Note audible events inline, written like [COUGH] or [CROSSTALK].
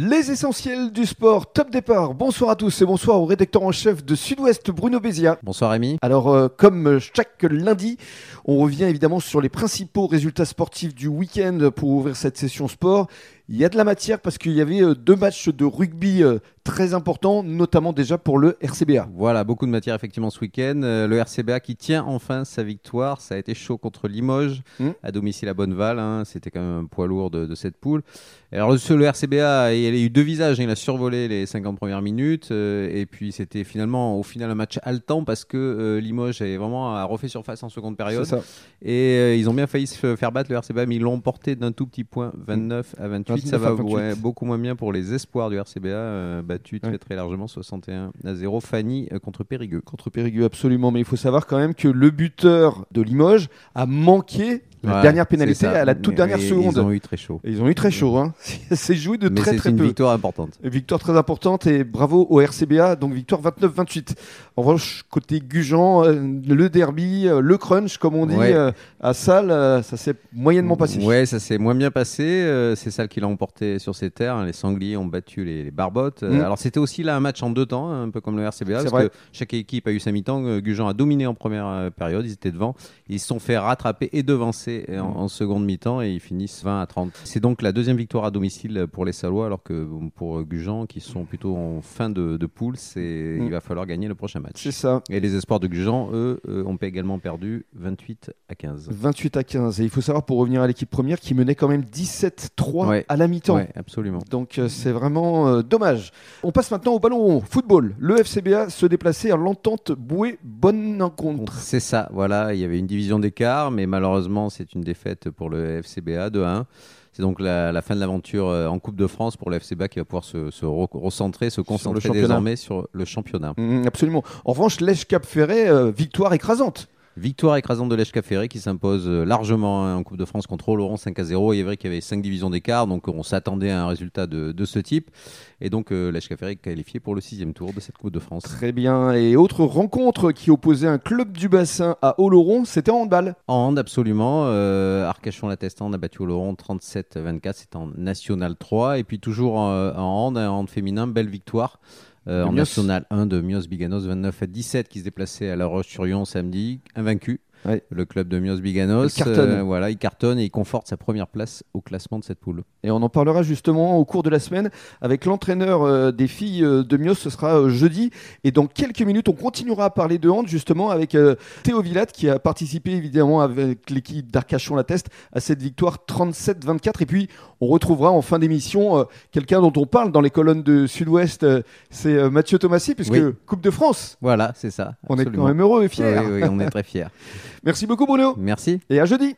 Les essentiels du sport, top départ. Bonsoir à tous et bonsoir au rédacteur en chef de Sud-Ouest, Bruno Bézia. Bonsoir Rémi. Alors, euh, comme chaque lundi, on revient évidemment sur les principaux résultats sportifs du week-end pour ouvrir cette session sport. Il y a de la matière parce qu'il y avait euh, deux matchs de rugby euh, très importants, notamment déjà pour le RCBA. Voilà, beaucoup de matière effectivement ce week-end. Euh, le RCBA qui tient enfin sa victoire. Ça a été chaud contre Limoges, Mm. à domicile à Bonneval. hein. C'était quand même un poids lourd de, de cette poule. Alors le, le RCBA, il a eu deux visages. hein. Il a survolé les 50 premières minutes. euh, et puis c'était finalement au final un match haletant parce que euh, Limoges avait vraiment a refait surface en seconde période. ça. Et euh, ils ont bien failli se faire battre le RCBA, mais ils l'ont porté d'un tout petit point, 29 à 28. Ça 29 va à 28. ouais, beaucoup moins bien pour les espoirs du RCBA, euh, battus très Ouais. très largement, 61 à 0. Fanny euh, contre Périgueux. Contre Périgueux, absolument. Mais il faut savoir quand même que le buteur de Limoges a manqué la Ouais, dernière pénalité à la toute dernière seconde. Ils ont eu très chaud. Et ils ont eu très chaud. Hein. [LAUGHS] C'est joué de Mais très c'est très une peu. victoire importante. Victoire très importante et bravo au RCBA, donc victoire 29-28. En revanche, côté Gujan, euh, le derby, euh, le crunch, comme on dit, Ouais. euh, à Salle, ça s'est moyennement passé. Ouais, ça s'est moins bien passé. c'est ça qui l'a emporté sur ses terres. Les Sangliers ont battu les, les Barbottes. Mm. Alors c'était aussi là un match en deux temps, un peu comme le RCBA, parce vrai. que chaque équipe a eu sa mi-temps. Gujan a dominé en première période, ils étaient devant. Ils se sont fait rattraper et devancer en, Mm. en seconde mi-temps et ils finissent 20 à 30. C'est donc la deuxième victoire à domicile pour les Salois, alors que pour Gujan, qui sont plutôt en fin de, de poule, c'est Mm. il va falloir gagner le prochain match. C'est ça, Et les espoirs de Gujan, eux, euh, ont également perdu 28 à 15. 28 à 15. Et il faut savoir, pour revenir à l'équipe première, qui menait quand même 17-3 Ouais. à la mi-temps. Ouais, absolument. Donc euh, c'est vraiment euh, dommage. On passe maintenant au ballon rond. Football. Le FCBA se déplaçait à l'entente bouée bonne rencontre. C'est ça, voilà, il y avait une division d'écart, mais malheureusement c'est une défaite pour le FCBA de 1. C'est donc la, la fin de l'aventure euh, en Coupe de France pour le FCBA qui va pouvoir se, se re- recentrer, se concentrer championnat. désormais sur le championnat. Mm, absolument. En revanche, Lèche Cap Ferret, euh, victoire écrasante. Victoire écrasante de l'Èche Ferré qui s'impose euh, largement hein, en Coupe de France contre Laurent 5 à 0. Il est vrai qu'il y avait 5 divisions d'écart, donc on s'attendait à un résultat de, de ce type. Et donc euh, l'Èche Ferré est qualifié pour le sixième tour de cette Coupe de France. Très bien. Et autre rencontre qui opposait un club du bassin à Oloron, c'était en handball. En hand, absolument. Euh, Arcachon-la-Testan a battu Oloron 37-24. C'est en National 3. Et puis toujours euh, en hand, en hand féminin, belle victoire. Euh, en. National 1 de Mios Biganos 29 à 17 qui se déplaçait à La Roche-sur-Yon samedi, invaincu. Ouais. Le club de Mios Biganos. Il cartonne. euh, voilà, il cartonne et il conforte sa première place au classement de cette poule. Et on en parlera justement au cours de la semaine avec l'entraîneur euh, des filles euh, de Mios. Ce sera jeudi. Et dans quelques minutes, on continuera à parler de hand justement avec Théo Villat qui a participé évidemment avec l'équipe d'Arcachon-la Teste à cette victoire 37-24. Et puis, on retrouvera en fin d'émission quelqu'un dont on parle dans les colonnes de Sud-Ouest. C'est Mathieu Thomassi puisque Oui. Coupe de France. Voilà, c'est ça. On est quand même heureux et fiers. Oui, oui, on est très fiers. [LAUGHS] Merci beaucoup Bruno. Merci. Et à jeudi.